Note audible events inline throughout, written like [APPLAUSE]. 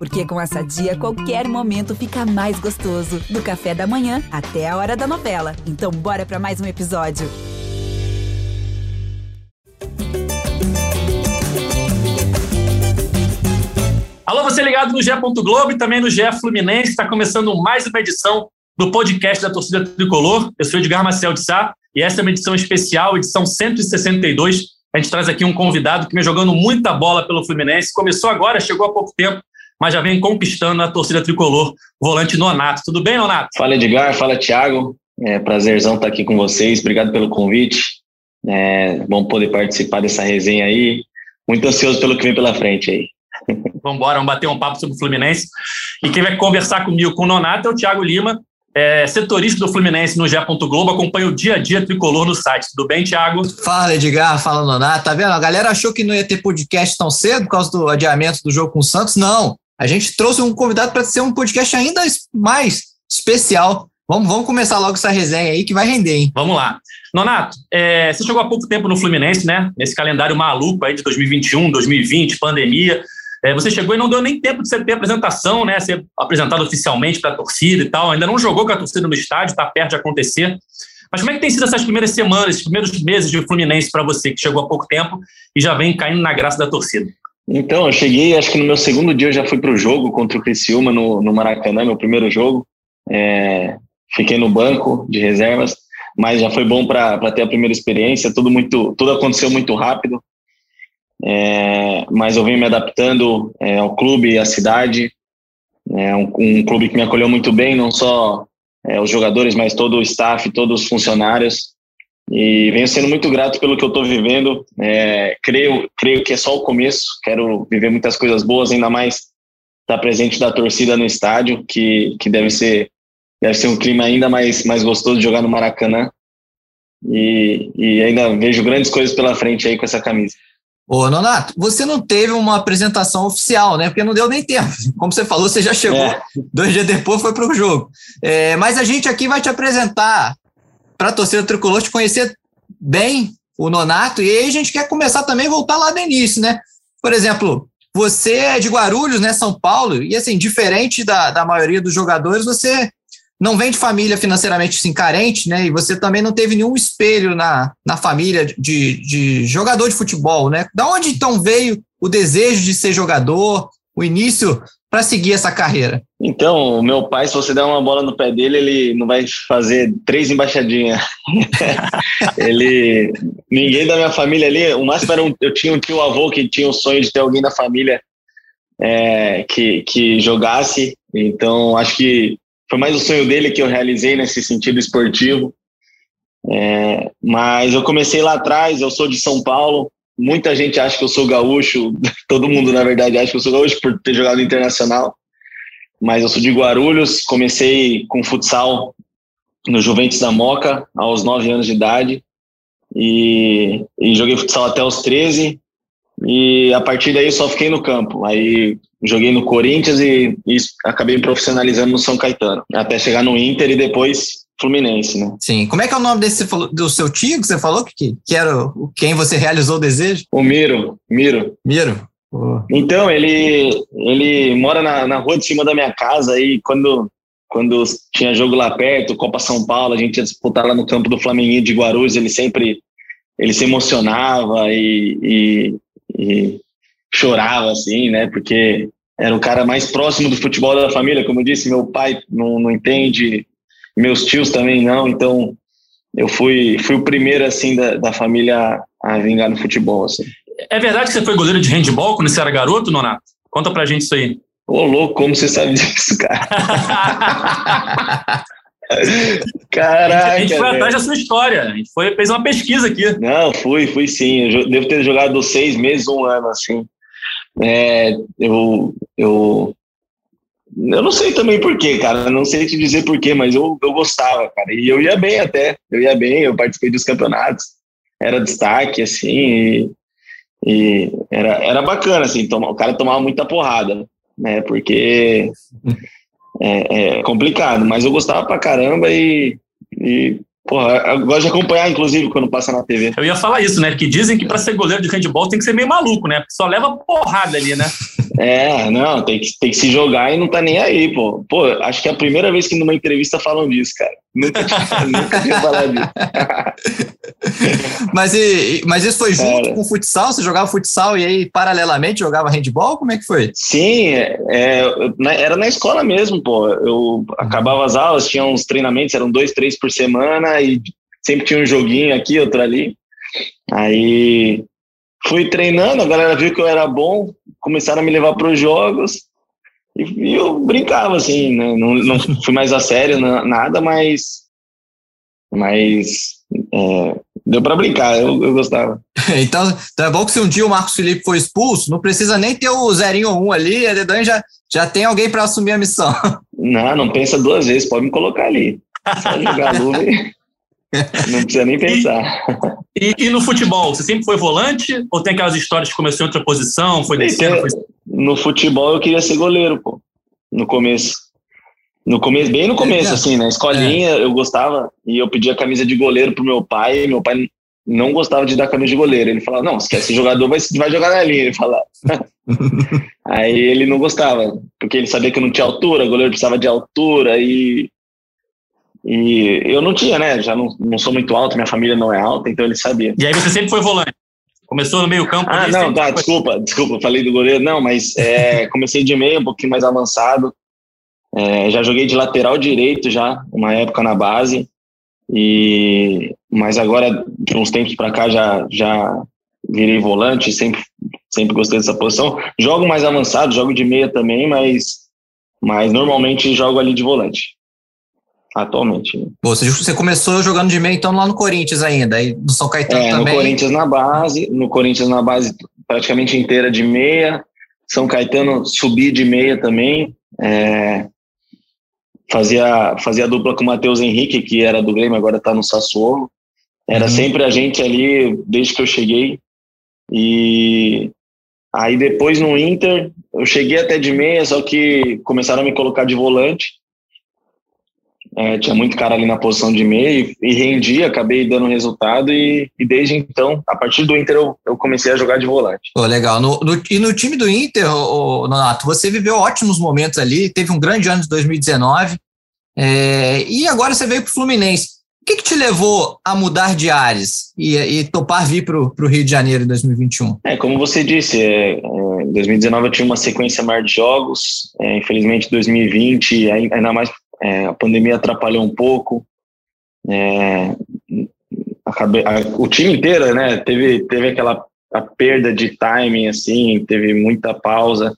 Porque com essa dia, qualquer momento fica mais gostoso. Do café da manhã até a hora da novela. Então, bora para mais um episódio. Alô, você ligado no GE. Globo e também no GE Fluminense. Está começando mais uma edição do podcast da torcida tricolor. Eu sou Edgar Marcel de Sá e essa é uma edição especial, edição 162. A gente traz aqui um convidado que vem jogando muita bola pelo Fluminense. Começou agora, chegou há pouco tempo, mas já vem conquistando a torcida tricolor, volante Nonato. Tudo bem, Nonato? Fala, Edgar. Fala, Thiago. É prazerzão estar aqui com vocês. Obrigado pelo convite. É bom poder participar dessa resenha aí. Muito ansioso pelo que vem pela frente aí. [LAUGHS] Vamos embora, vamos bater um papo sobre o Fluminense. E quem vai conversar comigo com o Nonato é o Thiago Lima, é, setorista do Fluminense no GE. Globo, acompanha o dia a dia tricolor no site. Tudo bem, Thiago? Fala, Edgar, fala, Nonato. Tá vendo? A galera achou que não ia ter podcast tão cedo por causa do adiamento do jogo com o Santos. Não. A gente trouxe um convidado para ser um podcast ainda mais especial. Vamos, vamos começar logo essa resenha aí que vai render, hein? Vamos lá. Nonato, é, você chegou há pouco tempo no Fluminense, né? Nesse calendário maluco aí de 2021, 2020, pandemia. É, você chegou e não deu nem tempo de você ter apresentação, né? Ser apresentado oficialmente para a torcida e tal. Ainda não jogou com a torcida no estádio, está perto de acontecer. Mas como é que tem sido essas primeiras semanas, esses primeiros meses de Fluminense para você, que chegou há pouco tempo e já vem caindo na graça da torcida? Então, eu cheguei, acho que no meu segundo dia eu já fui para o jogo contra o Criciúma no, no Maracanã, meu primeiro jogo. É, fiquei no banco de reservas, mas já foi bom para ter a primeira experiência. Tudo muito, tudo aconteceu muito rápido. É, mas eu venho me adaptando é, ao clube à cidade. É um, um, clube que me acolheu muito bem, não só é, os jogadores, mas todo o staff, todos os funcionários. E venho sendo muito grato pelo que eu estou vivendo. É, creio, creio que é só o começo. Quero viver muitas coisas boas, ainda mais estar presente da torcida no estádio, que, que deve ser deve ser um clima ainda mais, mais gostoso de jogar no Maracanã. E, e ainda vejo grandes coisas pela frente aí com essa camisa. Ô, Nonato, você não teve uma apresentação oficial, né? Porque não deu nem tempo. [LAUGHS] Como você falou, você já chegou. É. Dois dias depois foi para o jogo. É, mas a gente aqui vai te apresentar para a torcida tricolor te conhecer bem o Nonato. E aí a gente quer começar também a voltar lá do início, né? Por exemplo, você é de Guarulhos, né? São Paulo. E assim, diferente da, da maioria dos jogadores, você não vem de família financeiramente assim, carente, né? E você também não teve nenhum espelho na, na família de, de jogador de futebol, né? Da onde então veio o desejo de ser jogador, o início para seguir essa carreira? Então, meu pai, se você der uma bola no pé dele, ele não vai fazer três embaixadinhas. [LAUGHS] ele, ninguém da minha família ali, o máximo era um, eu tinha um tio avô que tinha o sonho de ter alguém da família é, que, que jogasse. Então, acho que foi mais o sonho dele que eu realizei nesse sentido esportivo. É, mas eu comecei lá atrás, eu sou de São Paulo. Muita gente acha que eu sou gaúcho, [LAUGHS] todo mundo na verdade acha que eu sou gaúcho por ter jogado internacional. Mas eu sou de Guarulhos, comecei com futsal no Juventus da Moca aos 9 anos de idade e, e joguei futsal até os 13 e a partir daí só fiquei no campo. Aí joguei no Corinthians e, e acabei me profissionalizando no São Caetano, até chegar no Inter e depois Fluminense, né? Sim. Como é que é o nome desse do seu tio que você falou que, que era o, quem você realizou o desejo? O Miro. Miro. Miro. Oh. Então, ele, ele mora na, na rua de cima da minha casa e quando, quando tinha jogo lá perto, Copa São Paulo, a gente ia disputar lá no campo do Flamengo de Guarulhos, ele sempre ele se emocionava e, e, e chorava, assim, né? Porque era o cara mais próximo do futebol da família, como eu disse, meu pai não, não entende, meus tios também não, então eu fui, fui o primeiro, assim, da, da família a vingar no futebol, assim. É verdade que você foi goleiro de handball quando você era garoto, Nonato? Conta pra gente isso aí. Ô, louco, como você sabe disso, cara? Caraca. [LAUGHS] A gente foi atrás da sua história. A gente foi, fez uma pesquisa aqui. Não, fui, fui sim. Eu devo ter jogado seis meses, um ano, assim. É, eu, eu, eu não sei também porquê, cara. Não sei te dizer porquê, mas eu, eu gostava, cara. E eu ia bem até. Eu ia bem, eu participei dos campeonatos. Era destaque, assim. E, e era, era bacana, assim. Toma, o cara tomava muita porrada, né? Porque é, é, complicado, mas eu gostava pra caramba e, e porra, eu gosto de acompanhar, inclusive, quando passa na TV. Eu ia falar isso, né? Que dizem que para ser goleiro de handball tem que ser meio maluco, né? Só leva porrada ali, né? [LAUGHS] É, não, tem que, tem que se jogar e não tá nem aí, pô. Pô, acho que é a primeira vez que numa entrevista falam disso, cara. Nunca, [LAUGHS] nunca tinha falado disso. [LAUGHS] mas, e, mas isso foi junto cara, com o futsal? Você jogava futsal e aí, paralelamente, jogava handball? Como é que foi? Sim, é, era na escola mesmo, pô. Eu acabava as aulas, tinha uns treinamentos, eram dois, três por semana e sempre tinha um joguinho aqui, outro ali. Aí fui treinando, a galera viu que eu era bom, começaram a me levar para os jogos e, e, eu brincava assim, né? não, não fui mais a sério, nada, mas, mas é, deu para brincar, eu, eu gostava. [LAUGHS] então, então é bom que se um dia o Marcos Felipe for expulso, não precisa nem ter o zerinho ou um ali, a Dedan já, já tem alguém para assumir a missão. Não, não pensa duas vezes, pode me colocar ali. Só jogar [LAUGHS] luva Não precisa nem pensar. E, e, no futebol, você sempre foi volante? Ou tem aquelas histórias que começou em outra posição? Foi descendo? Foi... No futebol eu queria ser goleiro, pô. No começo. No começo, bem no começo, é, assim, na escolinha é. eu gostava e eu pedia camisa de goleiro pro meu pai. meu pai não gostava de dar camisa de goleiro. Ele falava, não, se quer ser jogador, vai, vai jogar na linha. Ele falava. [LAUGHS] Aí ele não gostava, porque ele sabia que eu não tinha altura, o goleiro precisava de altura e e eu não tinha, né? Já não, não sou muito alto, minha família não é alta, então ele sabia. E aí você sempre foi volante? Começou no meio campo? Ah, não, tá, foi... desculpa, desculpa, falei do goleiro. Não, mas é, [LAUGHS] comecei de meio, um pouquinho mais avançado. É, já joguei de lateral direito já, uma época na base. E mas agora de uns tempos para cá já já virei volante, sempre sempre gostei dessa posição. Jogo mais avançado, jogo de meia também, mas mas normalmente jogo ali de volante atualmente. Né? Você, você começou jogando de meio, então, lá no Corinthians ainda, aí no São Caetano é, também? no Corinthians na base, no Corinthians na base praticamente inteira de meia, São Caetano subi de meia também, é, fazia, fazia dupla com o Matheus Henrique, que era do Grêmio, agora está no Sassuolo, era uhum. sempre a gente ali, desde que eu cheguei, e aí depois no Inter, eu cheguei até de meia, só que começaram a me colocar de volante, é, tinha muito cara ali na posição de meio e rendia, acabei dando resultado e, e, desde então, a partir do Inter, eu, eu comecei a jogar de volante. Legal. No, no, e no time do Inter, oh, Nonato, você viveu ótimos momentos ali, teve um grande ano de 2019 é, e agora você veio para o Fluminense. O que, que, te levou a mudar de ares e, e topar vir para o Rio de Janeiro em 2021? É, como você disse, é, é, 2019 eu tinha uma sequência maior de jogos, é, infelizmente 2020, ainda mais é, a pandemia atrapalhou um pouco. É, acabei, a, o time inteiro, né, teve, teve aquela a perda de timing, assim, teve muita pausa.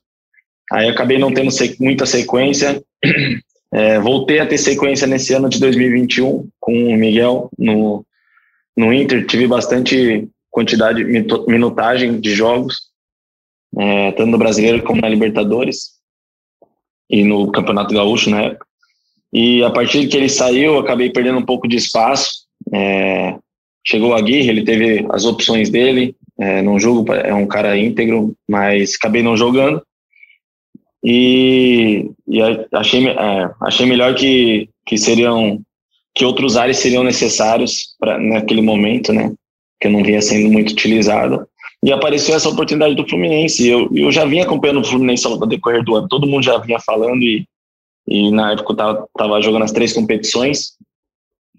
Aí acabei não tendo muita sequência. [CLEARS THROAT] É, voltei a ter sequência nesse ano de 2021 com o Miguel no, no Inter. Tive bastante quantidade, minutagem de jogos, é, tanto no Brasileiro como na Libertadores e no Campeonato Gaúcho na época. E a partir que ele saiu, acabei perdendo um pouco de espaço. É, chegou o Aguirre, ele teve as opções dele. É, num jogo, é um cara íntegro, mas acabei não jogando. E, e achei, é, achei melhor que, que seriam que outros áreas seriam necessários para naquele momento, né? Que eu não vinha sendo muito utilizado. E apareceu essa oportunidade do Fluminense. Eu, eu já vinha acompanhando o Fluminense ao decorrer do ano, todo mundo já vinha falando e e na época eu tava, tava jogando as três competições.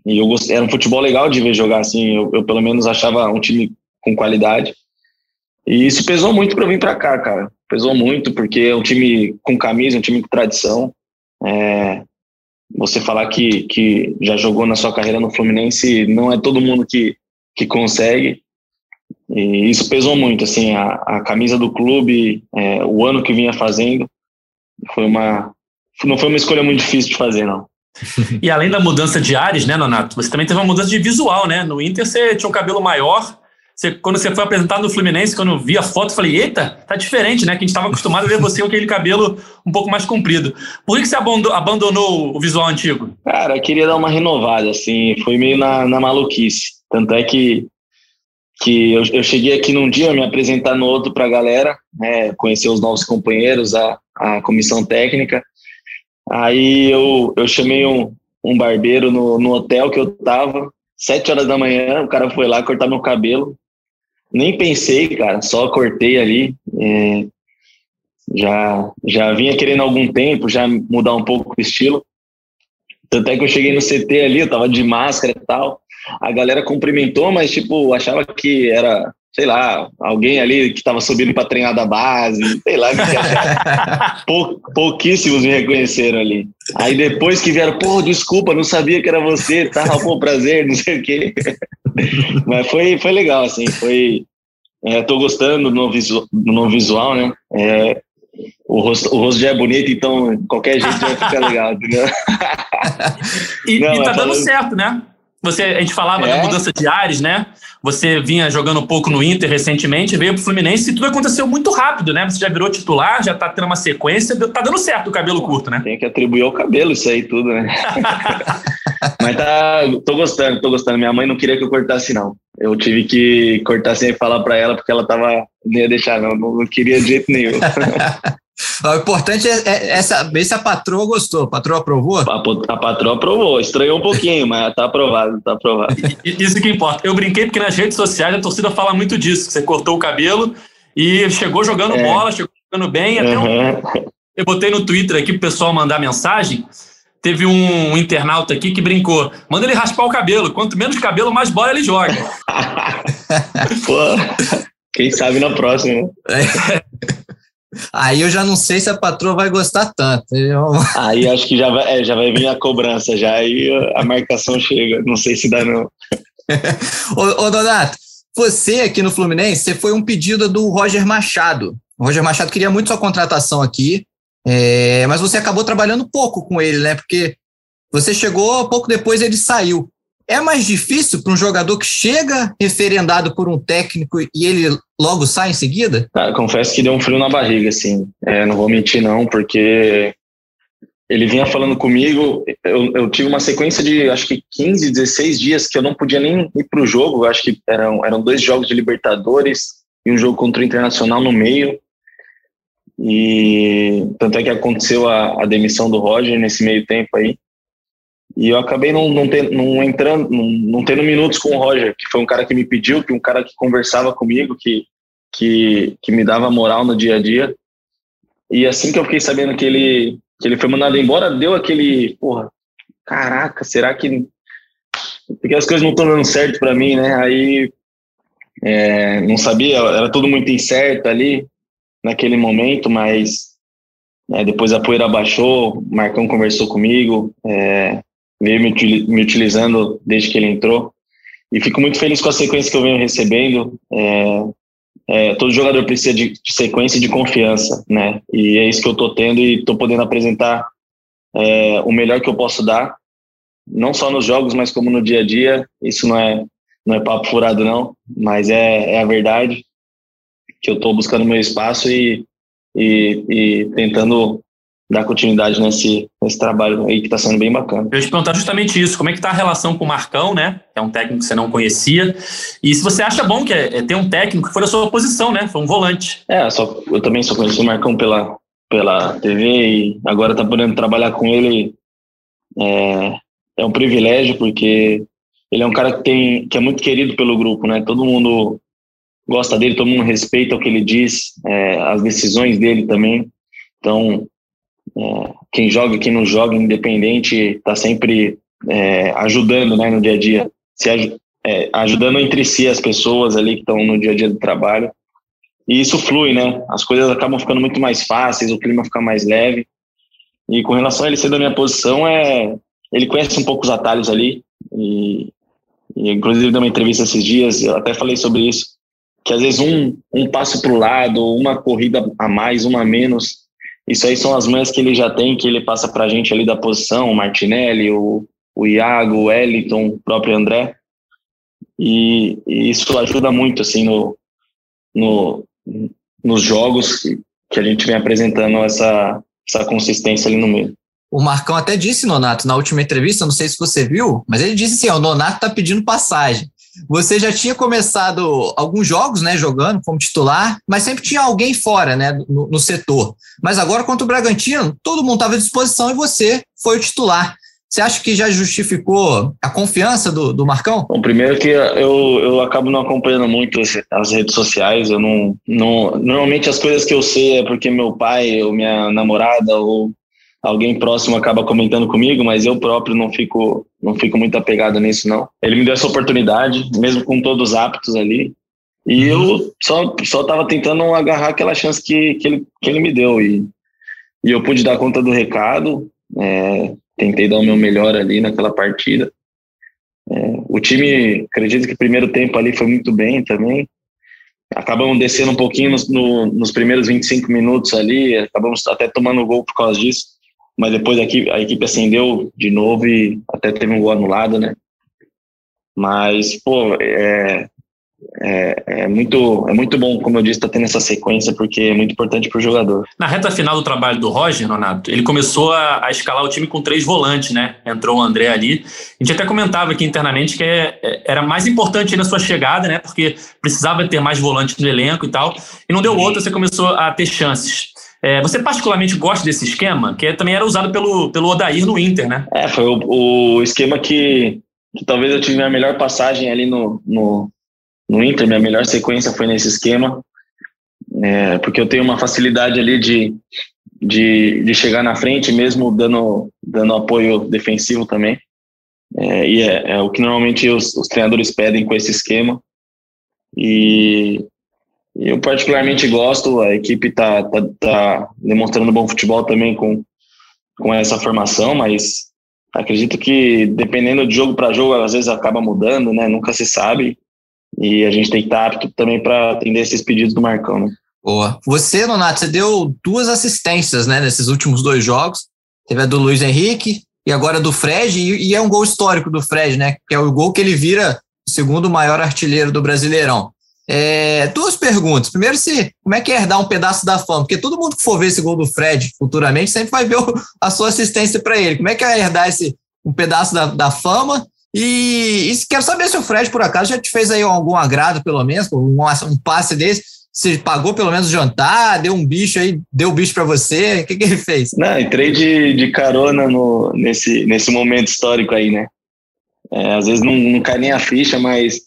E eu gostei, era um futebol legal de ver jogar assim. Eu, eu pelo menos achava um time com qualidade. E isso pesou muito para vir para cá, cara. Pesou muito, porque é um time com camisa, um time com tradição. É, você falar que, que já jogou na sua carreira no Fluminense, não é todo mundo que, que consegue. E isso pesou muito, assim, a, a camisa do clube, é, o ano que vinha fazendo, foi uma, não foi uma escolha muito difícil de fazer, não. e além da mudança de ares, né, Nonato, você também teve uma mudança de visual, né? No Inter você tinha um cabelo maior. Você, quando você foi apresentado no Fluminense, quando eu vi a foto, eu falei, eita, tá diferente, né? Que a gente estava acostumado a ver você com aquele cabelo um pouco mais comprido. Por que você abandonou o visual antigo? Cara, eu queria dar uma renovada, assim, foi meio na, na maluquice. Tanto é que, que eu, eu cheguei aqui num dia, me apresentar no outro pra galera, né, conhecer os novos companheiros, a, a comissão técnica. Aí eu, eu chamei um, um barbeiro no, no hotel que eu tava, sete horas da manhã, o cara foi lá cortar meu cabelo. Nem pensei, cara, só cortei ali. É, Já, já vinha querendo algum tempo, já mudar um pouco o estilo. Tanto é que eu cheguei no CT ali, eu tava de máscara e tal. A galera cumprimentou, mas, tipo, achava que era, sei lá, alguém ali que tava subindo para treinar da base, sei lá. [LAUGHS] Pou, pouquíssimos me reconheceram ali. Aí depois que vieram, pô, desculpa, não sabia que era você, tá, pô, prazer, não sei o quê. [LAUGHS] mas foi, foi legal, assim, foi... É, tô gostando do novo, visual, do novo visual, né? É, o rosto, o rosto já é bonito, então qualquer jeito vai ficar legal, entendeu? [LAUGHS] e, Não, e tá dando certo, né? Você, a gente falava é. da mudança de ares, né? Você vinha jogando um pouco no Inter recentemente, veio pro Fluminense e tudo aconteceu muito rápido, né? Você já virou titular, já tá tendo uma sequência, tá dando certo o cabelo curto, né? Tem que atribuir ao cabelo isso aí tudo, né? [LAUGHS] Mas tá, tô gostando, tô gostando. Minha mãe não queria que eu cortasse, não. Eu tive que cortar sem falar para ela, porque ela tava, não ia deixar, não, não queria de jeito nenhum. [LAUGHS] O importante é, é, é, saber se a patroa gostou. A patroa aprovou? A, a patroa aprovou. Estranhou um pouquinho, mas tá aprovado, tá aprovado. [LAUGHS] Isso que importa. Eu brinquei porque nas redes sociais a torcida fala muito disso. Você cortou o cabelo e chegou jogando é. bola, chegou jogando bem. Até uhum. um... [LAUGHS] Eu botei no Twitter aqui pro pessoal mandar mensagem. Teve um internauta aqui que brincou. Manda ele raspar o cabelo. Quanto menos cabelo, mais bola ele joga. [LAUGHS] Pô, quem sabe na próxima. É. Aí eu já não sei se a patroa vai gostar tanto. Eu... Aí acho que já vai, é, já vai vir a cobrança, já aí a marcação chega. Não sei se dá, não. [LAUGHS] ô, ô, Donato, você aqui no Fluminense, você foi um pedido do Roger Machado. O Roger Machado queria muito sua contratação aqui, é, mas você acabou trabalhando pouco com ele, né? Porque você chegou, pouco depois ele saiu. É mais difícil para um jogador que chega referendado por um técnico e ele logo sai em seguida? Ah, confesso que deu um frio na barriga, assim. É, não vou mentir, não, porque ele vinha falando comigo. Eu, eu, tive uma sequência de acho que 15, 16 dias que eu não podia nem ir para o jogo. Acho que eram, eram dois jogos de Libertadores e um jogo contra o Internacional no meio. E tanto é que aconteceu a, a demissão do Roger nesse meio tempo aí. E eu acabei não, não, não entrando, não, não, tendo minutos com o Roger, que foi um cara que me pediu, que um cara que conversava comigo, que, que, que me dava moral no dia a dia. E assim que eu fiquei sabendo que ele, que ele foi mandado embora, deu aquele, porra, caraca, será que. Porque as coisas não estão dando certo para mim, né? Aí é, não sabia, era tudo muito incerto ali naquele momento, mas é, depois a poeira baixou, o Marcão conversou comigo, é, veio me, utilizando desde que ele entrou. E fico muito feliz com a sequência que eu venho recebendo. É, é, todo jogador precisa de, de, sequência e de confiança, né? E é isso que eu estou tendo e estou podendo apresentar é, o melhor que eu posso dar, não só nos jogos, mas como no dia a dia. Isso não é não é papo furado não, mas é, é a verdade que eu estou buscando meu espaço e, e, e tentando dar continuidade nesse, nesse trabalho aí que está sendo bem bacana. Eu ia te perguntar justamente isso, como é que está a relação com o Marcão, né? Que é um técnico que você não conhecia. E se você acha bom que é, é ter um técnico que foi da sua posição, né? Foi um volante. É, só, eu também só conheci o Marcão pela, pela TV e agora tá podendo trabalhar com ele. É, é um privilégio, porque ele é um cara que, tem, que é muito querido pelo grupo, né? Todo mundo gosta dele, todo mundo respeita o que ele diz, é, as decisões dele também. Então, é, quem joga, quem não joga, independente, está sempre é, ajudando né, no dia a dia, se é, ajudando entre si as pessoas ali que estão no dia a dia do trabalho. E isso flui, né? As coisas acabam ficando muito mais fáceis, o clima fica mais leve. E com relação a ele ser da minha posição, é, ele conhece um pouco os atalhos ali. E, e inclusive uma entrevista esses dias, eu até falei sobre isso, que às vezes um, um passo para o lado, uma corrida a mais, uma a menos, isso aí são as manhas que ele já tem, que ele passa para a gente ali da posição, o Martinelli, o, o Iago, o Wellington, o próprio André. E, e, isso ajuda muito, assim, no, no, nos jogos que, que a gente vem apresentando essa, essa consistência ali no meio. O Marcão até disse, Nonato, na última entrevista, não sei se você viu, mas ele disse assim: ó, o Nonato tá pedindo passagem. Você já tinha começado alguns jogos, né, jogando como titular, mas sempre tinha alguém fora, né, no, no setor. Mas agora contra o Bragantino, todo mundo estava à disposição e você foi o titular. Você acha que já justificou a confiança do, do Marcão? Bom, primeiro que eu, eu acabo não acompanhando muito as redes sociais. Eu não, não. Normalmente as coisas que eu sei é porque meu pai ou minha namorada ou alguém próximo acaba comentando comigo, mas eu próprio não fico, não fico muito apegado nisso, não. Ele me deu essa oportunidade, mesmo com todos aptos ali. E eu só só estava tentando agarrar aquela chance que, que, ele, que ele me deu. E, e eu pude dar conta do recado. É, tentei dar o meu melhor ali naquela partida. É, o time, acredito que o primeiro tempo ali foi muito bem também. Acabamos descendo um pouquinho nos, no, nos primeiros 25 minutos ali, acabamos até tomando gol por causa disso, mas depois a equipe, a equipe acendeu de novo e até teve um gol anulado, né? Mas, pô, é, é, é, muito, é muito bom, como eu disse, estar tá tendo essa sequência, porque é muito importante para o jogador. Na reta final do trabalho do Roger, Renato, ele começou a, a, escalar o time com três volantes, né? Entrou o André ali. A gente até comentava aqui internamente que é, é, era mais importante na sua chegada, né? Porque precisava ter mais volantes no elenco e tal. E não deu outra, você começou a ter chances. É, você particularmente gosta desse esquema, que também era usado pelo, pelo Odair no Inter, né? É, foi o, o esquema que, que talvez eu tive a melhor passagem ali no, no no Inter, minha melhor sequência foi nesse esquema, é, porque eu tenho uma facilidade ali de, de, de, chegar na frente, mesmo dando, dando apoio defensivo também. É, e é, é, o que normalmente os, os, treinadores pedem com esse esquema. E eu particularmente gosto, a equipe está tá, tá demonstrando bom futebol também com, com essa formação, mas acredito que dependendo de jogo para jogo, às vezes acaba mudando, né? Nunca se sabe. E a gente tem que estar apto também para atender esses pedidos do Marcão, né? Boa. Você, Nonato, você deu duas assistências, né, nesses últimos dois jogos. Teve a do Luiz Henrique e agora do Fred, e, e é um gol histórico do Fred, né? Que é o gol que ele vira o segundo maior artilheiro do Brasileirão. É, duas perguntas. Primeiro, se como é que é herdar um pedaço da fama? Porque todo mundo que for ver esse gol do Fred futuramente sempre vai ver o, a sua assistência para ele. Como é que é herdar esse um pedaço da, da fama? E, e quero saber se o Fred, por acaso, já te fez aí algum agrado, pelo menos, um, um passe desse. Você pagou pelo menos o jantar, deu um bicho aí, deu um bicho para você? O que, que ele fez? Não, entrei de, de carona no, nesse, nesse momento histórico aí, né? É, às vezes não, não cai nem a ficha, mas,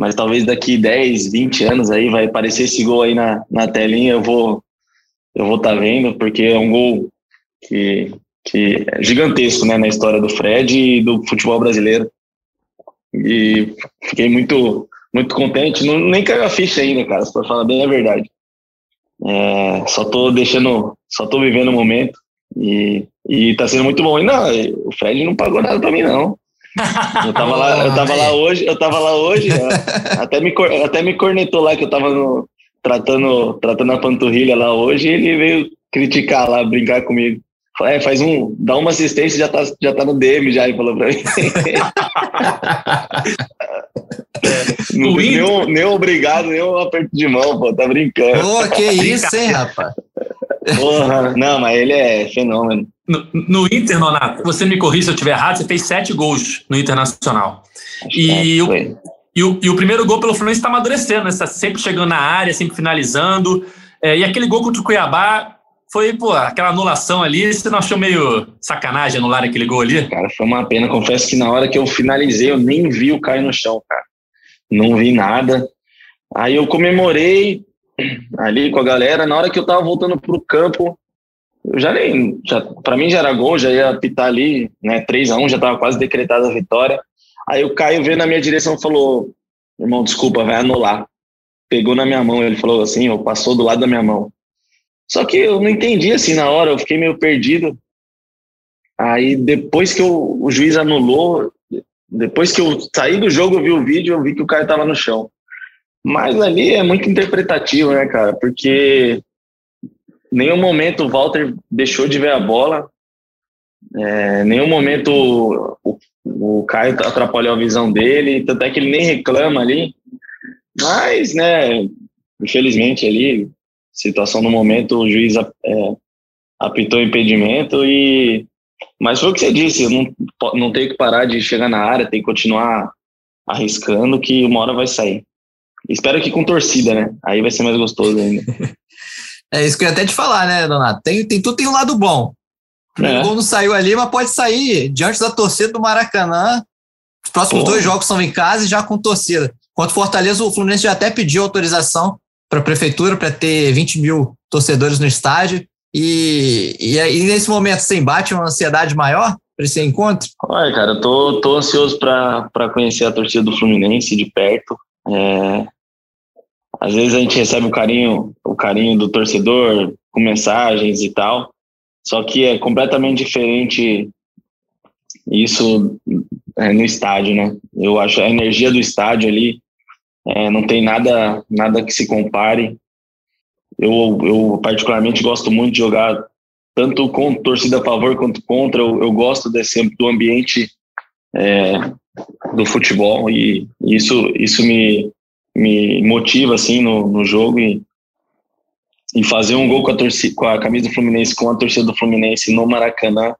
mas talvez daqui 10, 20 anos aí vai aparecer esse gol aí na, na telinha, eu vou eu vou estar tá vendo, porque é um gol que que é gigantesco né, na história do Fred e do futebol brasileiro. E fiquei muito, muito contente. Não, nem caiu a ficha ainda, cara, para falar bem a verdade. É, só tô deixando, só tô vivendo o momento e, e tá sendo muito bom. E não, o Fred não pagou nada para mim, não. Eu tava lá, eu tava lá hoje, eu tava lá hoje, até me, até me cornetou lá que eu tava no, tratando, tratando a panturrilha lá hoje e ele veio criticar lá, brincar comigo. É, faz um. Dá uma assistência já tá, já tá no DM, já, ele falou pra mim. [LAUGHS] não, nem, nem obrigado, nem um aperto de mão, pô, tá brincando. Pô, que isso, hein, rapaz? Porra, não, mas ele é fenômeno. No, no Inter, Nonato, você me corrija se eu estiver errado, você fez sete gols no Internacional. E o, e, o, e o primeiro gol pelo Fluminense está amadurecendo, né? Você tá sempre chegando na área, sempre finalizando. É, e aquele gol contra o Cuiabá, foi, pô, aquela anulação ali, você não achou meio sacanagem anular aquele gol ali? Cara, foi uma pena. Confesso que na hora que eu finalizei, eu nem vi o Caio no chão, cara. Não vi nada. Aí eu comemorei ali com a galera. Na hora que eu tava voltando pro campo, já nem. Já, pra mim já era gol, já ia pitar ali, né? 3 a 1 já tava quase decretada a vitória. Aí o Caio veio na minha direção e falou: Irmão, desculpa, vai anular. Pegou na minha mão, ele falou assim, ou passou do lado da minha mão. Só que eu não entendi assim na hora, eu fiquei meio perdido. Aí depois que eu, o juiz anulou, depois que eu saí do jogo, eu vi o vídeo, eu vi que o cara estava no chão. Mas ali é muito interpretativo, né, cara? Porque nenhum momento o Walter deixou de ver a bola, é, nenhum momento o, o Caio atrapalhou a visão dele, tanto é que ele nem reclama ali. Mas, né, infelizmente ali situação no momento, o juiz é, apitou impedimento e mas foi o que você disse, não, não tenho que parar de chegar na área, tem que continuar arriscando que uma hora vai sair. Espero que com torcida, né? Aí vai ser mais gostoso ainda. [LAUGHS] é isso que eu ia até te falar, né, Donato? Tem, tem tudo tem um lado bom. O é. gol não saiu ali, mas pode sair diante da torcida do Maracanã. Os próximos Pô. dois jogos são em casa e já com torcida. Quanto Fortaleza, o Fluminense já até pediu autorização para a prefeitura para ter 20 mil torcedores no estádio. E, e, e nesse momento você embate uma ansiedade maior para esse encontro? Olha, cara, eu tô, tô ansioso para conhecer a torcida do Fluminense de perto. É, às vezes a gente recebe o carinho, o carinho do torcedor com mensagens e tal, só que é completamente diferente isso é, no estádio, né? Eu acho a energia do estádio ali é, não tem nada nada que se compare. Eu, eu particularmente gosto muito de jogar tanto com torcida a favor quanto contra. Eu, eu gosto desse do ambiente é, do futebol e isso isso me me motiva assim no, no jogo e, e fazer um gol com a torcida com a camisa do Fluminense com a torcida do Fluminense no Maracanã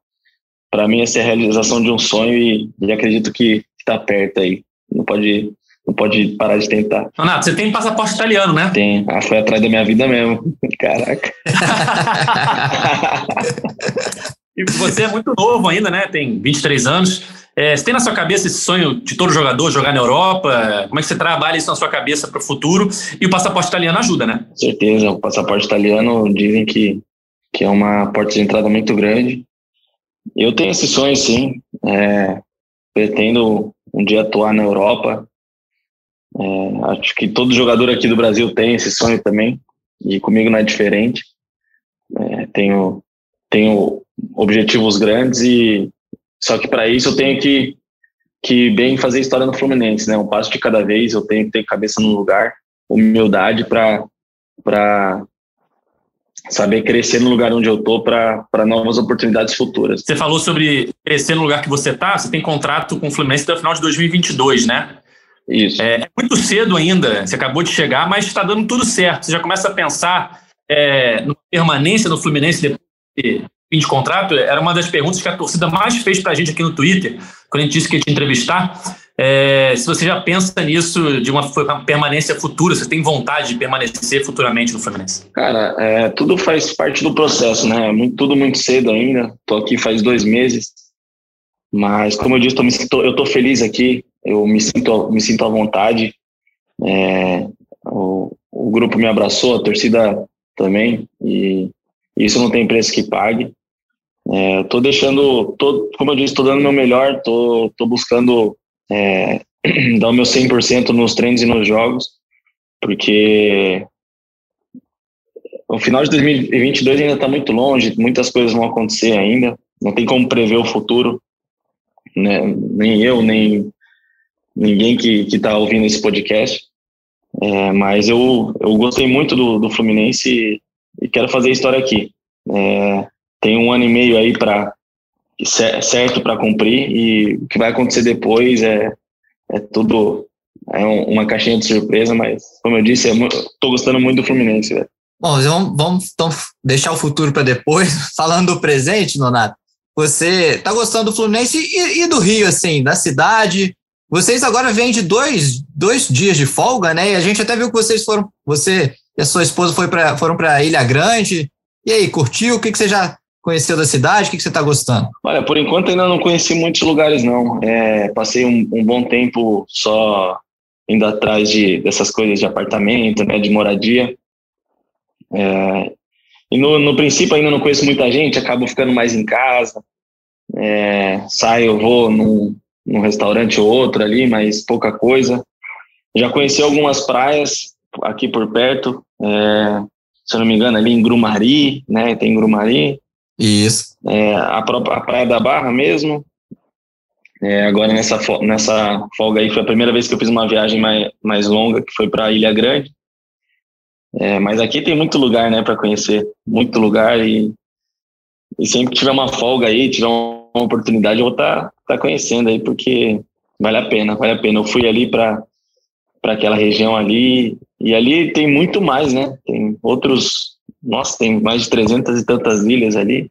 para mim essa é a realização de um sonho e, e acredito que está perto aí não pode não pode parar de tentar. Renato, você tem passaporte italiano, né? Tem. Ah, foi atrás da minha vida mesmo. [LAUGHS] Caraca. [LAUGHS] e você é muito novo ainda, né? Tem 23 anos. É, você tem na sua cabeça esse sonho de todo jogador jogar na Europa? Como é que você trabalha isso na sua cabeça para o futuro? E o passaporte italiano ajuda, né? Com certeza. O passaporte italiano dizem que, que é uma porta de entrada muito grande. Eu tenho esse sonho, sim. É, pretendo um dia atuar na Europa. É, acho que todo jogador aqui do Brasil tem esse sonho também, e comigo não é diferente. É, tenho, tenho objetivos grandes e só que para isso eu tenho que que bem fazer história no Fluminense, né? Um passo de cada vez. Eu tenho que ter cabeça no lugar, humildade para para saber crescer no lugar onde eu tô para novas oportunidades futuras. Você falou sobre crescer no lugar que você tá. Você tem contrato com o Fluminense até o final de 2022, né? Isso. É, é muito cedo ainda, você acabou de chegar, mas está dando tudo certo. Você já começa a pensar é, na permanência no Fluminense depois de fim de contrato? Era uma das perguntas que a torcida mais fez para a gente aqui no Twitter, quando a gente disse que ia te entrevistar. É, se você já pensa nisso de uma, uma, permanência futura, você tem vontade de permanecer futuramente no Fluminense? Cara, é, tudo faz parte do processo, né? Muito, tudo muito cedo ainda. Estou aqui faz dois meses. Mas, como eu disse, tô, tô, eu feliz aqui eu me sinto, me sinto à vontade. É, o, o grupo me abraçou, a torcida também, e isso não tem preço que pague. É, tô deixando, tô, como eu disse, tô dando meu melhor, tô, tô buscando é, [CLEARS THROAT] dar o meu 100% nos treinos e nos jogos, porque o final de 2022 ainda está muito longe, muitas coisas vão acontecer ainda, não tem como prever o futuro, né? nem eu, nem ninguém que está ouvindo esse podcast, é, mas eu, eu gostei muito do, do Fluminense e, e quero fazer história aqui. É, tem um ano e meio aí para certo para cumprir e o que vai acontecer depois é, é tudo é uma caixinha de surpresa, mas como eu disse, estou gostando muito do Fluminense. Velho. Bom, vamos, vamos então deixar o futuro para depois. [LAUGHS] Falando do presente, Nonato, você está gostando do Fluminense e, e, do Rio, assim, da cidade, vocês agora vêm de dois, dois dias de folga, né? E a gente até viu que vocês foram, você e a sua esposa foi pra, foram para Ilha Grande. E aí, curtiu? O que, que você já conheceu da cidade? O que, que você está gostando? Olha, por enquanto ainda não conheci muitos lugares, não. É, passei um, um, bom tempo só indo atrás de, dessas coisas de apartamento, né, de moradia. É, e no, no princípio ainda não conheço muita gente, acabo ficando mais em casa. É, saio, vou num, num restaurante ou outro ali, mas pouca coisa. Já conheci algumas praias aqui por perto, é, se eu não me engano, ali em Grumari, né? Tem Grumari. Isso. É, a própria a Praia da Barra mesmo. É, agora nessa, nessa folga aí foi a primeira vez que eu fiz uma viagem mais, mais longa, que foi para Ilha Grande. É, mas aqui tem muito lugar, né, para conhecer, muito lugar e, e sempre que tiver uma folga aí, tiver um uma oportunidade, eu vou estar tá, tá conhecendo aí, porque vale a pena, vale a pena. Eu fui ali para para aquela região ali, e ali tem muito mais, né? Tem outros, nossa, tem mais de 300 e tantas ilhas ali,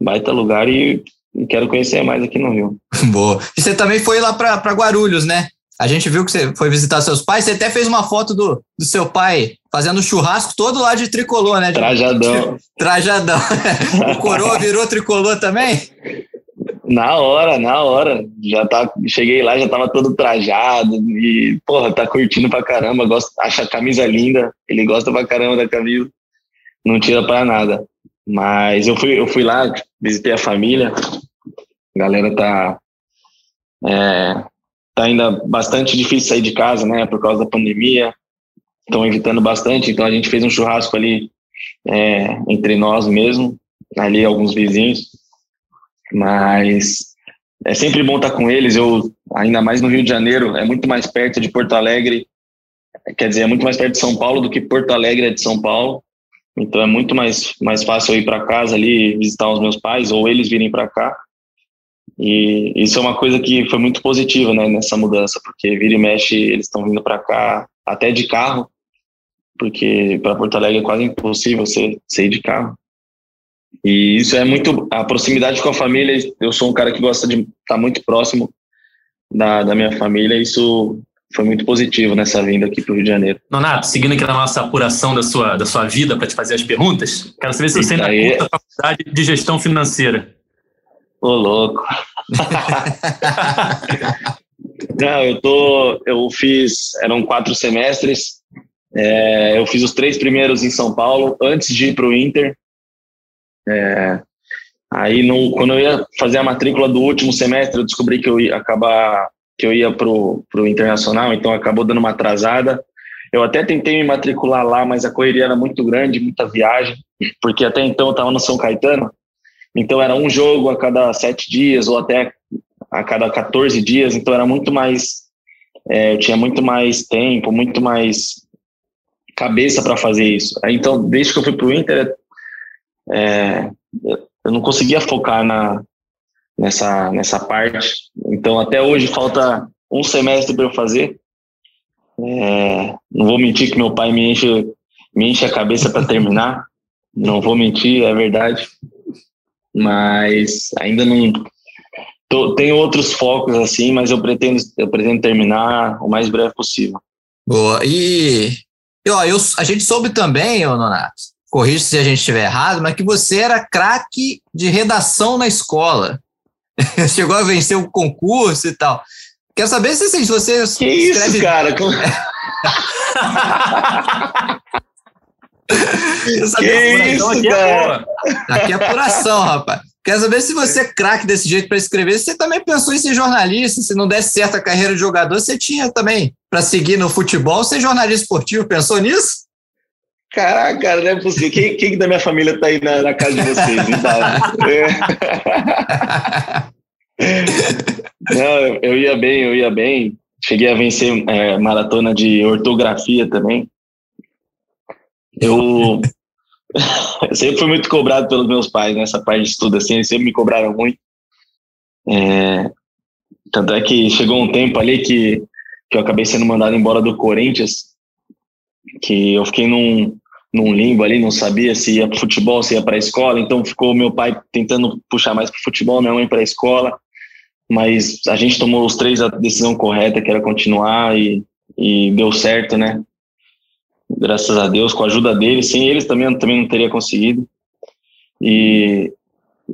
baita lugar e, e quero conhecer mais aqui no Rio. [LAUGHS] Boa. E você também foi lá para Guarulhos, né? A gente viu que você foi visitar seus pais, você até fez uma foto do, do seu pai fazendo churrasco todo lá de tricolor, né? De, Trajadão. De, [LAUGHS] trajadão. o coroa virou tricolor também? Na hora, na hora. Já tá, cheguei lá, já tava todo trajado e, porra, tá curtindo pra caramba, gosta, acha a camisa linda, ele gosta pra caramba da camisa, não tira pra nada. Mas eu fui, eu fui lá, visitei a família, a galera tá, é, tá ainda bastante difícil sair de casa, né, por causa da pandemia, estão evitando bastante, então a gente fez um churrasco ali é, entre nós mesmo, ali alguns vizinhos, mas é sempre bom estar com eles. Eu, ainda mais no Rio de Janeiro, é muito mais perto de Porto Alegre, quer dizer, é muito mais perto de São Paulo do que Porto Alegre é de São Paulo. Então é muito mais, mais fácil eu ir para casa ali visitar os meus pais ou eles virem para cá. E isso é uma coisa que foi muito positiva né, nessa mudança, porque vira e mexe eles estão vindo para cá até de carro, porque para Porto Alegre é quase impossível você, você ir de carro. E isso é muito. A proximidade com a família, eu sou um cara que gosta de estar tá muito próximo da, da minha família, isso foi muito positivo nessa vinda aqui para o Rio de Janeiro. Nonato, seguindo aqui na nossa apuração da sua, da sua vida para te fazer as perguntas, quero saber se você ainda aí... curta a faculdade de gestão financeira. Ô, louco. [LAUGHS] Não, eu tô. Eu fiz. Eram quatro semestres. É, eu fiz os três primeiros em São Paulo, antes de ir para o Inter. É, aí, no, quando eu ia fazer a matrícula do último semestre, eu descobri que eu ia acabar que eu ia pro, pro internacional, então acabou dando uma atrasada. Eu até tentei me matricular lá, mas a correria era muito grande, muita viagem, porque até então eu estava no São Caetano, então era um jogo a cada sete dias ou até a cada 14 dias, então era muito mais, é, eu tinha muito mais tempo, muito mais cabeça para fazer isso. Então, desde que eu fui para o Inter, é, eu não conseguia focar na, nessa, nessa parte. Então, até hoje falta um semestre para eu fazer. É, não vou mentir que meu pai me enche, me enche a cabeça para terminar. Não vou mentir, é verdade. Mas ainda não. Tô, tenho outros focos assim, mas eu pretendo, eu pretendo terminar o mais breve possível. Boa. E ó, eu, a gente soube também, ô Nonato, corrija se a gente estiver errado, mas que você era craque de redação na escola. [LAUGHS] Chegou a vencer o concurso e tal. Quero saber se, se você que escreve... isso, cara? Como... [LAUGHS] que isso, aqui cara? É aqui é apuração, rapaz. Quero saber se você é craque desse jeito para escrever. Se você também pensou em ser jornalista, se não desse certo a carreira de jogador, você tinha também para seguir no futebol, ser jornalista esportivo. Pensou nisso? Caraca, cara, não é possível. Quem, quem da minha família tá aí na, na casa de vocês? Então, é. Não, eu ia bem, eu ia bem. Cheguei a vencer é, maratona de ortografia também. Eu, eu [LAUGHS] sempre fui muito cobrado pelos meus pais nessa parte de estudo, assim, eles sempre me cobraram muito. É, tanto é que chegou um tempo ali que, que eu acabei sendo mandado embora do Corinthians que eu fiquei num, num limbo ali, não sabia se ia para futebol, se ia para a escola, então ficou meu pai tentando puxar mais para futebol, minha mãe para a escola, mas a gente tomou os três a decisão correta, que era continuar e, e deu certo, né? Graças a Deus, com a ajuda deles, sem eles também, também não teria conseguido. E,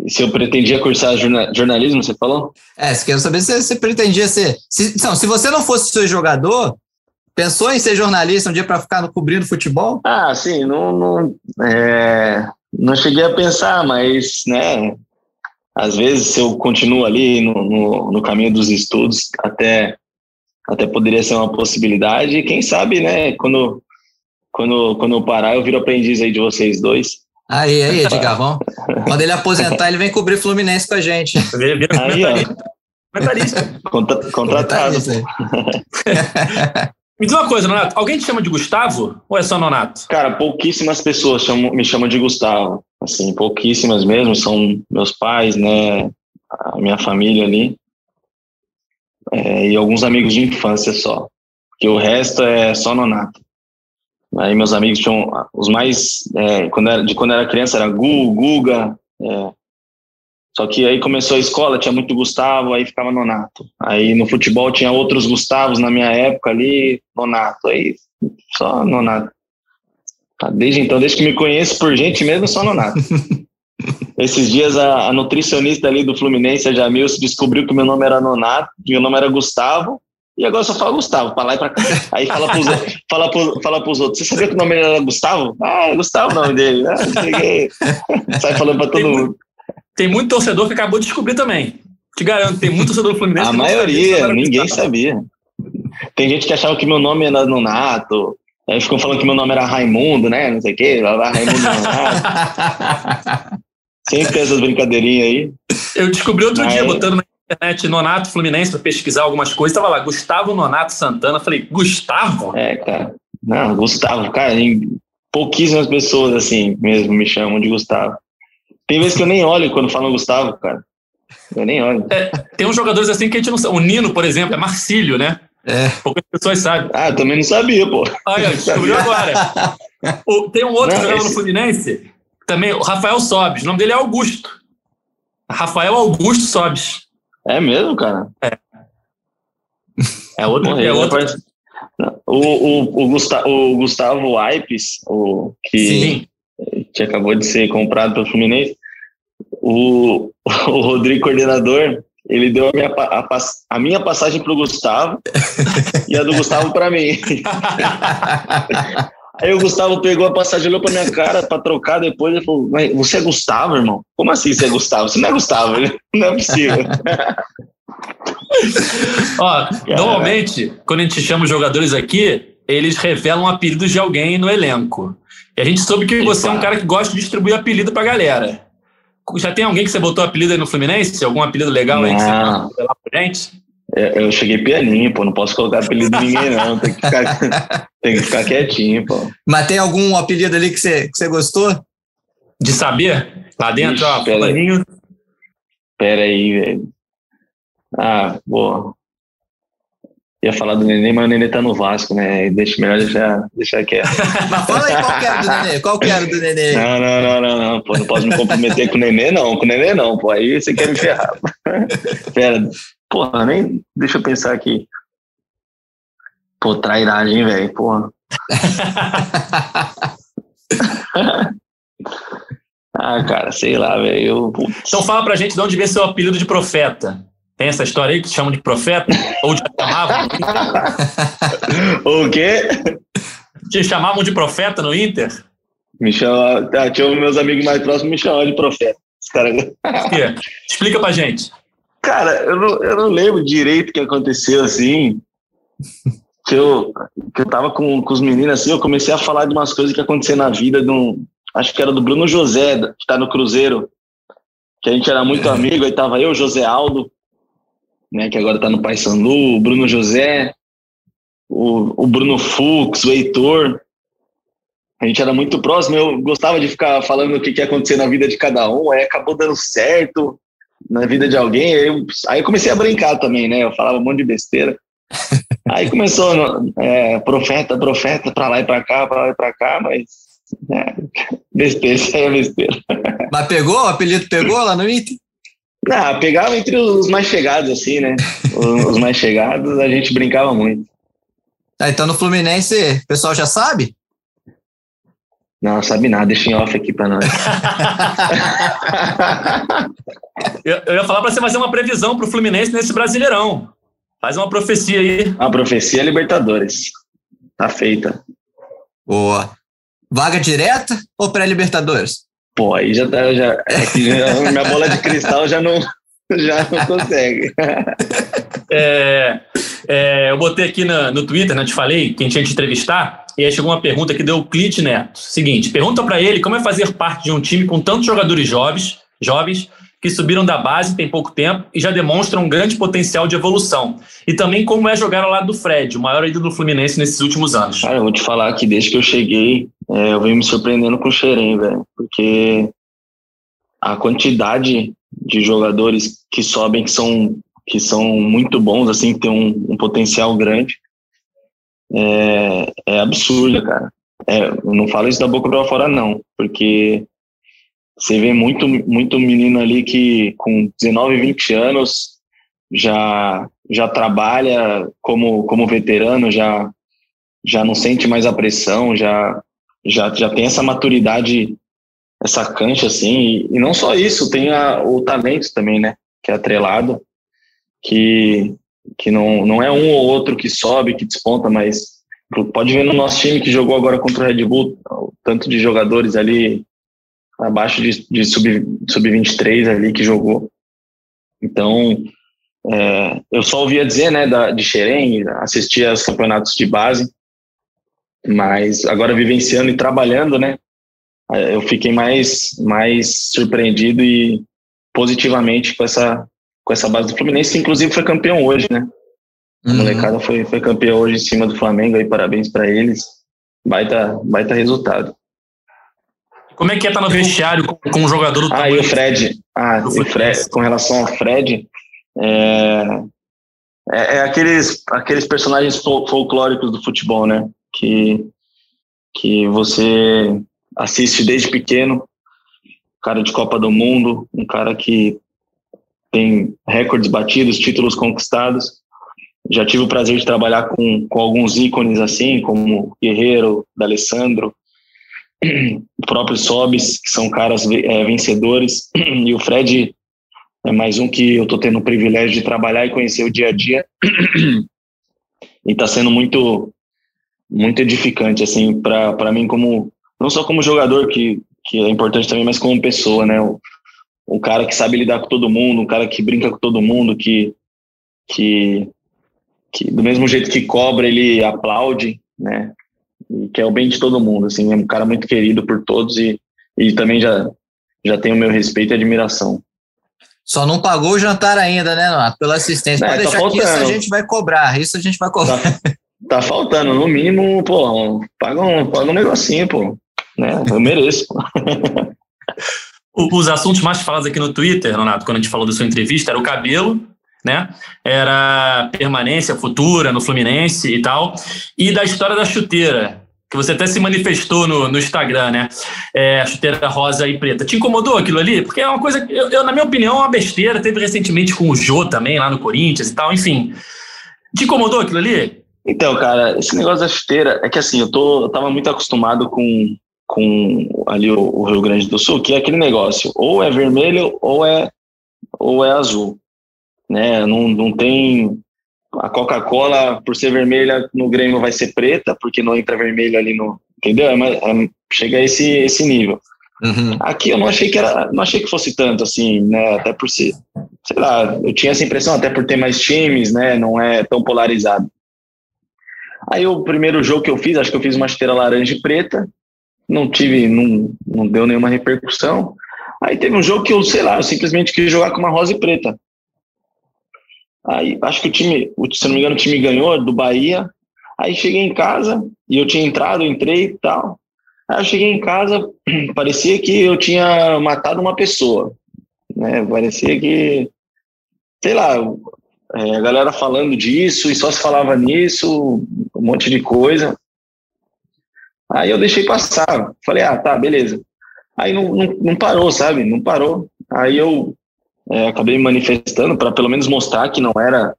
se eu pretendia cursar jornalismo, você falou? É, você quer saber se você pretendia ser. Se, não, se você não fosse seu jogador, Pensou em ser jornalista um dia para ficar no, cobrindo futebol? Ah, sim, não, não, é, não cheguei a pensar, mas, né, às vezes se eu continuo ali no, no, no, caminho dos estudos, até, até poderia ser uma possibilidade. E quem sabe, né, quando, quando, quando eu parar, eu viro aprendiz aí de vocês dois. Aí, aí, [LAUGHS] Edgar, vamos. Quando ele aposentar, ele vem cobrir Fluminense com a gente. Aí, ó. Comentarista. Contra, contratado. [LAUGHS] Me diz uma coisa, Nonato. Alguém te chama de Gustavo ou é só Nonato? Cara, pouquíssimas pessoas chamam, me chamam de Gustavo. Assim, pouquíssimas mesmo. São meus pais, né? A minha família ali. É, e alguns amigos de infância só. Porque o resto é só Nonato. Aí meus amigos tinham os mais. É, quando era, de quando era criança era Gu, Guga. É, só que aí começou a escola, tinha muito Gustavo, aí ficava Nonato. Aí no futebol tinha outros Gustavos na minha época ali, Nonato. Aí só Nonato. Desde então, desde que me conheço por gente mesmo, só Nonato. [LAUGHS] Esses dias a, a, nutricionista ali do Fluminense, a Jamil, descobriu que meu nome era Nonato, que meu nome era Gustavo, e agora só fala Gustavo, para lá e para cá. Aí fala pros, [LAUGHS] fala, pro, fala pros outros, você sabia que o nome era Gustavo? Ah, é Gustavo o nome dele. Ah, [LAUGHS] Sai falando para todo tem mundo. Muito, tem muito torcedor que acabou de descobrir também. Te garanto, tem muito torcedor do Fluminense. A maioria, sabia, ninguém sabia. Tem gente que achava que meu nome era Nonato, Aí ficam falando que meu nome era Raimundo, né? Não sei o quê, lá, Raimundo Nonato. [LAUGHS] Sempre tem essas brincadeirinhas aí. Eu descobri outro Mas... dia, botando na internet Nonato Fluminense para pesquisar algumas coisas, tava lá, Gustavo Nonato Santana. Falei, Gustavo? É, cara. Não, Gustavo, cara, pouquíssimas pessoas assim mesmo me chamam de Gustavo. Tem vezes que eu nem olho quando falam Gustavo, cara. Eu nem olho. É, tem uns jogadores assim que a gente não sabe. O Nino, por exemplo, é Marcílio, né? É. Poucas pessoas sabem. Ah, eu também não sabia, pô. Olha, descobriu agora. [LAUGHS] O, tem um outro jogador esse... no Fluminense, também, o Rafael Sobes. O nome dele é Augusto. Rafael Augusto Sobes. É mesmo, cara? É. É outro. É outro. O, o, o, Gustavo, o Gustavo Aipes, o, que, que acabou de ser comprado pelo Fluminense, o, o Rodrigo Coordenador, ele deu a minha, a, a minha passagem para o Gustavo [LAUGHS] e a do Gustavo para mim. [LAUGHS] Aí o Gustavo pegou a passagem, olhou pra minha cara pra trocar depois e falou: Você é Gustavo, irmão? Como assim você é Gustavo? Você não é Gustavo, não é possível. [LAUGHS] Ó, normalmente, quando a gente chama os jogadores aqui, eles revelam apelidos de alguém no elenco. E a gente soube que você é um cara que gosta de distribuir apelido pra galera. Já tem alguém que você botou apelido aí no Fluminense? Algum apelido legal não. aí que você revelar pra gente? Eu cheguei pianinho, pô, não posso colocar apelido de ninguém, não. Tem que ficar, [LAUGHS] tem que ficar quietinho, pô. Mas tem algum apelido ali que você, que você gostou? De saber? Lá dentro, Ixi, ó, Aí. Pera aí, velho. Ah, boa. Ia falar do Nenê, mas o Nenê tá no Vasco, né? Deixa melhor deixar, deixar quieto. [LAUGHS] mas fala aí qual que era do Nenê. Qual que era do Nenê? Não, não, não, não, não. Pô, não posso me comprometer com o Nenê, não. Com o Nenê, não, pô. Aí você quer me ferrar. [LAUGHS] Pera, Porra, nem. Deixa eu pensar aqui. Pô, trairagem, velho. Porra. [LAUGHS] ah, cara, sei lá, velho. Então fala pra gente de onde vem seu apelido de profeta. Tem essa história aí que te chamam de profeta? Ou te chamavam? [LAUGHS] o quê? Te chamavam de profeta no Inter? Me chama, ah, tinha meus amigos mais próximos me chamavam de profeta. Os cara... Explica pra gente. Cara, eu não, eu não lembro direito o que aconteceu assim. Que eu, que eu tava com, com os meninos assim, eu comecei a falar de umas coisas que aconteceram na vida de um. Acho que era do Bruno José, que tá no Cruzeiro. Que a gente era muito amigo, aí tava eu, José Aldo, né, que agora tá no Paysandu, o Bruno José, o, o Bruno Fux, o Heitor. A gente era muito próximo, eu gostava de ficar falando o que, que ia acontecer na vida de cada um, aí acabou dando certo na vida de alguém. Eu, aí eu comecei a brincar também, né? Eu falava um monte de besteira. [LAUGHS] Aí começou é, profeta, profeta, para lá e para cá, para lá e para cá, mas é, [LAUGHS] besteira, isso aí é besteira. Mas pegou? O apelido pegou lá no Inter? Não, pegava entre os mais chegados, assim, né? Os mais chegados, a gente brincava muito. Ah, então no Fluminense, o pessoal já sabe? Não, sabe nada, deixa em off aqui para nós. [LAUGHS] eu, eu, ia falar para você fazer uma previsão para o Fluminense nesse Brasileirão. Faz uma profecia aí. A profecia é Libertadores. Tá feita. Boa. Vaga direta ou pré-Libertadores? Pô, aí já tá. Já, é já, minha bola de cristal já não, já não consegue. [LAUGHS] É, é, eu botei aqui no, no Twitter, né? Te falei, quem tinha te entrevistar, e aí chegou uma pergunta que deu o Clit Neto. Seguinte, pergunta para ele como é fazer parte de um time com tantos jogadores jovens, jovens que subiram da base tem pouco tempo e já demonstram um grande potencial de evolução. E também como é jogar ao lado do Fred, o maior ídolo do Fluminense nesses últimos anos. Cara, eu vou te falar que desde que eu cheguei, é, eu venho me surpreendendo com o Xerém, velho. Porque a quantidade de jogadores que sobem que são que são muito bons, assim, que tem um, um potencial grande, é, é absurda, cara. É, não falo isso da boca para fora, não, porque você vê muito, muito menino ali que com 19, 20 anos já, já trabalha como, como veterano, já, já não sente mais a pressão, já, já, já tem essa maturidade, essa cancha, assim, e, e não só isso, tem a, o talento também, né? Que é atrelado, que, que não, não é um ou outro que sobe, que desponta, mas pode ver no nosso time que jogou agora contra o Red Bull, o tanto de jogadores ali abaixo de, de sub-23 sub ali que jogou. Então, é, eu só ouvia dizer, né, da, de Xerém, assistia aos campeonatos de base, mas agora vivenciando e trabalhando, né, eu fiquei mais, mais surpreendido e positivamente com essa, com essa base do Fluminense, que inclusive foi campeão hoje, né. A uhum. molecada foi, foi campeão hoje em cima do Flamengo, aí parabéns para eles. Baita, baita resultado. Como é que é estar tá no vestiário com, com um jogador do Ah, e o Fred. Ah, o Fred, com relação ao Fred, é, é, é, aqueles, aqueles personagens folclóricos do futebol, né? Que, que você assiste desde pequeno, cara de Copa do Mundo, um cara que tem recordes batidos, títulos conquistados. Já tive o prazer de trabalhar com, com alguns ícones assim, como Guerreiro, D'Alessandro, o próprio Sobis, que são caras é, vencedores, e o Fred é mais um que eu estou tendo o privilégio de trabalhar e conhecer o dia a dia. e está sendo muito, muito edificante, assim, para mim, como não só como jogador, que, que é importante também, mas como pessoa, né? O, um cara que sabe lidar com todo mundo, um cara que brinca com todo mundo, que, que, que do mesmo jeito que cobra, ele aplaude, né? E que é o bem de todo mundo, assim, é um cara muito querido por todos e, e também já, já tem o meu respeito e admiração. Só não pagou o jantar ainda, né, Nonato? Pela assistência. É, Pode tá deixar faltando. que isso a gente vai cobrar. Isso a gente vai cobrar. Tá, [LAUGHS] tá faltando, no mínimo, pô, paga um, paga um negocinho, pô. Né? Eu mereço. [LAUGHS] Os assuntos mais falados aqui no Twitter, Renato, quando a gente falou da sua entrevista, era o cabelo, né? Era permanência futura no Fluminense e tal. E da história da chuteira que você até se manifestou no, no Instagram, né? É, a chuteira rosa e preta. Te incomodou aquilo ali? Porque é uma coisa, eu, eu, na minha opinião, é uma besteira. Teve recentemente com o Jô também, lá no Corinthians e tal, enfim. Te incomodou aquilo ali? Então, cara, esse negócio da chuteira é que assim, eu, tô, eu tava muito acostumado com, com ali o, o Rio Grande do Sul, que é aquele negócio, ou é vermelho ou é, ou é azul. Né? Não, não tem a Coca-Cola, por ser vermelha, no Grêmio vai ser preta, porque não entra vermelho ali no. Entendeu? É, é, chega a esse, esse nível. Uhum. Aqui eu não achei que era, não achei que fosse tanto assim, né? Até por ser, sei lá, eu tinha essa impressão, até por ter mais times, né? Não é tão polarizado. Aí o primeiro jogo que eu fiz, acho que eu fiz uma esteira laranja e preta, não tive, não, não deu nenhuma repercussão. Aí teve um jogo que eu, sei lá, eu simplesmente quis jogar com uma rosa e preta. Aí acho que o time, se não me engano, o time ganhou do Bahia. Aí cheguei em casa e eu tinha entrado, entrei e tal. Aí eu cheguei em casa, [CLEARS THROAT] parecia que eu tinha matado uma pessoa. Né? Parecia que, sei lá, é, a galera falando disso e só se falava nisso, um monte de coisa. Aí eu deixei passar. Falei, ah, tá, beleza. Aí não, não, não parou, sabe? Não parou. Aí eu é, acabei me manifestando para pelo menos mostrar que não era.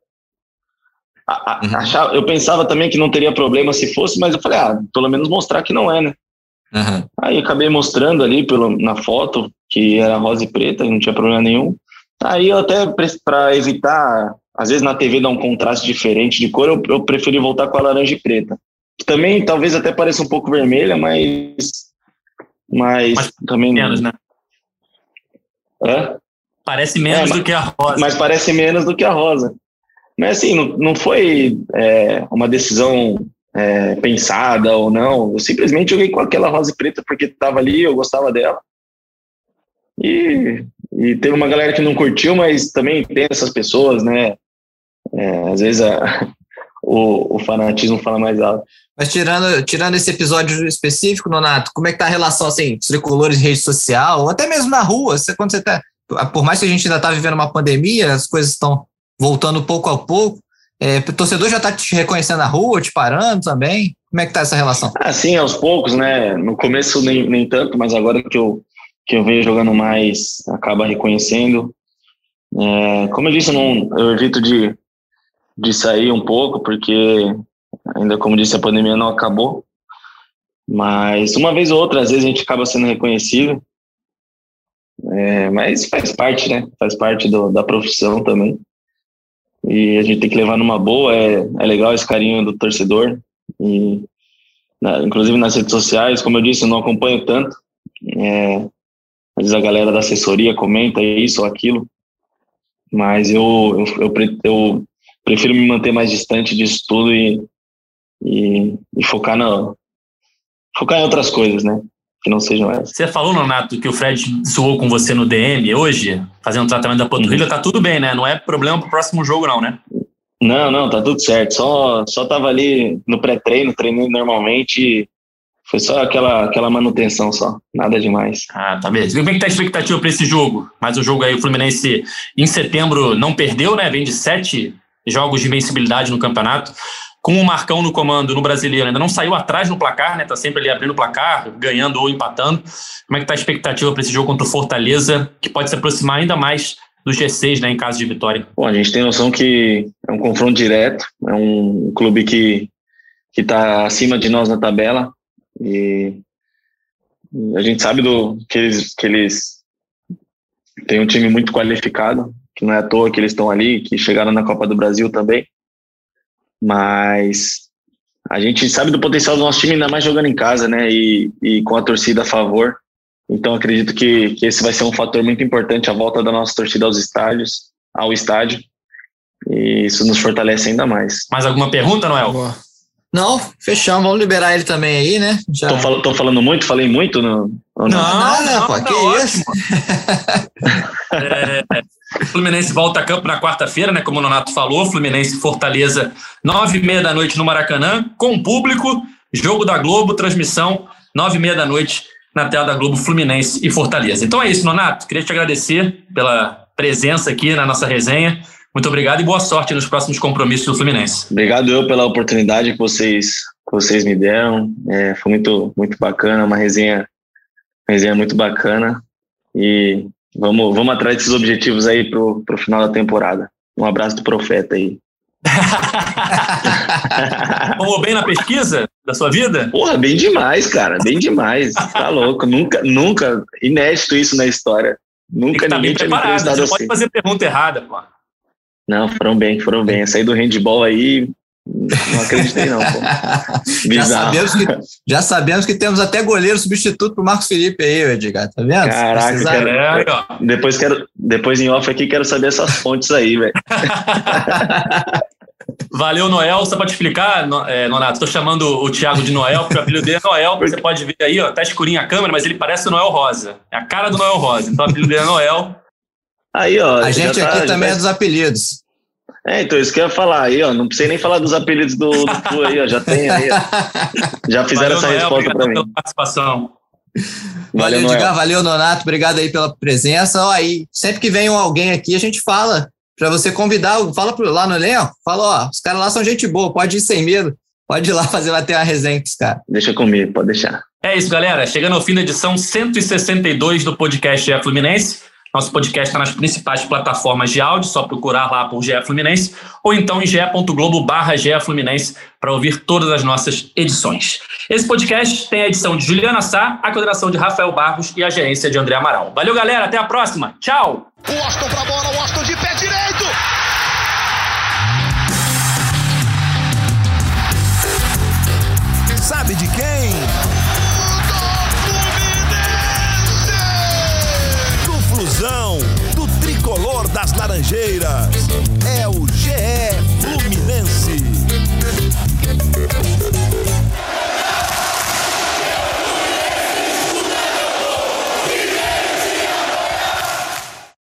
A, a, uhum. achava, eu pensava também que não teria problema se fosse, mas eu falei, ah, pelo menos mostrar que não é, né? Uhum. Aí acabei mostrando ali pelo, na foto que era rosa e preta, não tinha problema nenhum. Aí eu até, para evitar, às vezes na TV dá um contraste diferente de cor, eu, eu preferi voltar com a laranja e preta. Que também talvez até pareça um pouco vermelha, mas. Mas, mas também. Menos, né? Hã? Parece menos é, do que a rosa. Mas parece menos do que a rosa. Mas assim, não, não foi é, uma decisão é, pensada ou não. Eu simplesmente joguei com aquela rosa e preta porque estava ali, eu gostava dela. E, e teve uma galera que não curtiu, mas também tem essas pessoas, né? É, às vezes a, [LAUGHS] o, o, fanatismo fala mais alto. Mas tirando, tirando esse episódio específico, Nonato, como é que tá a relação assim, tricolores rede social, ou até mesmo na rua, você, quando você tá por mais que a gente ainda está vivendo uma pandemia, as coisas estão voltando pouco a pouco. É, o torcedor já está te reconhecendo na rua, te parando também? Como é que está essa relação? Ah, sim, aos poucos, né? No começo nem, nem tanto, mas agora que eu, que eu venho jogando mais, acaba reconhecendo. É, como eu disse, eu, não, eu evito de, de sair um pouco, porque ainda como disse, a pandemia não acabou. Mas uma vez ou outra, às vezes a gente acaba sendo reconhecido. É, mas faz parte, né? Faz parte do, da profissão também. E a gente tem que levar numa boa. É, é legal esse carinho do torcedor. E, na, inclusive nas redes sociais, como eu disse, eu não acompanho tanto. É, às vezes a galera da assessoria comenta isso ou aquilo. Mas eu, eu, eu, eu prefiro me manter mais distante disso tudo e, e, e focar, na, focar em outras coisas, né? Que não sejam essas. Você falou, Nonato, que o Fred zoou com você no DM hoje, fazendo tratamento da panturrilha, uhum. tá tudo bem, né? Não é problema pro próximo jogo, não, né? Não, não, tá tudo certo. Só, só tava ali no pré-treino, treinando normalmente. Foi só aquela, aquela manutenção só, nada demais. Ah, tá beleza. Como é que tá a expectativa para esse jogo? Mas o jogo aí, o Fluminense em setembro não perdeu, né? Vem de sete jogos de invencibilidade no campeonato com o Marcão no comando no brasileiro, ainda não saiu atrás no placar, né? Tá sempre ali abrindo o placar, ganhando ou empatando. Como é que tá a expectativa para esse jogo contra o Fortaleza, que pode se aproximar ainda mais do G6, né, em caso de vitória? Bom, a gente tem noção que é um confronto direto, é um clube que que está acima de nós na tabela e a gente sabe do que eles que eles têm um time muito qualificado, que não é à toa que eles estão ali, que chegaram na Copa do Brasil também. Mas a gente sabe do potencial do nosso time, ainda mais jogando em casa, né? E, e com a torcida a favor. Então acredito que, que esse vai ser um fator muito importante, a volta da nossa torcida aos estádios, ao estádio. E isso nos fortalece ainda mais. Mais alguma pergunta, Noel? Boa. Não, fechamos. Vamos liberar ele também aí, né? Já... Tô, fal tô falando muito? Falei muito? No, não, não, nada, pô. Tá que isso? [LAUGHS] é, Fluminense volta a campo na quarta-feira, né? Como o Nonato falou, Fluminense Fortaleza, nove e meia da noite no Maracanã, com público, jogo da Globo, transmissão, nove e meia da noite na tela da Globo Fluminense e Fortaleza. Então é isso, Nonato. Queria te agradecer pela presença aqui na nossa resenha. Muito obrigado e boa sorte nos próximos compromissos do Fluminense. Obrigado eu pela oportunidade que vocês, que vocês me deram. É, foi muito, muito bacana, uma resenha, resenha muito bacana. E Vamos, vamos atrás desses objetivos aí pro, pro final da temporada. Um abraço do profeta aí. [LAUGHS] Vamos bem na pesquisa da sua vida? Porra, bem demais, cara, bem demais. Tá [LAUGHS] louco, nunca, nunca, inédito isso na história. Nunca tá ninguém tinha me entrevistado assim. pode fazer pergunta errada, pô. Não, foram bem, foram bem. Eu saí do handball aí, não acreditei, não. Pô. [LAUGHS] Já sabemos, que, já sabemos que temos até goleiro substituto pro Marcos Felipe aí, Edgar. Tá vendo? Caraca, quero, depois, quero, depois em off aqui quero saber essas fontes aí, velho. [LAUGHS] Valeu, Noel. Para te explicar, é, Nonato, estou chamando o Thiago de Noel, porque o apelido dele é Noel. Você pode ver aí, ó, tá escurinho a câmera, mas ele parece o Noel Rosa. É a cara do Noel Rosa. Então o apelido dele é Noel. Aí, ó. A gente tá, aqui também tá... é dos apelidos. É, então isso que eu ia falar aí, ó. Não precisei nem falar dos apelidos do, do aí, ó. Já tem aí, ó. Já fizeram Valeu, essa Noel, resposta para mim. Pela participação. Valeu, Valeu Edgar. Valeu, Nonato. Obrigado aí pela presença. Ó, aí, sempre que vem alguém aqui, a gente fala para você convidar, fala pro, lá no elenco, fala, ó, os caras lá são gente boa, pode ir sem medo, pode ir lá [LAUGHS] fazer lá ter uma resenha com os caras. Deixa comigo, pode deixar. É isso, galera. Chegando ao fim da edição 162 do podcast é Fluminense. Nosso podcast está nas principais plataformas de áudio, só procurar lá por GE Fluminense, ou então em ge.globo barra Fluminense para ouvir todas as nossas edições. Esse podcast tem a edição de Juliana Sá, a coordenação de Rafael Barros e a gerência de André Amaral. Valeu, galera, até a próxima. Tchau! O Austin pra bola, o Austin de pé direito!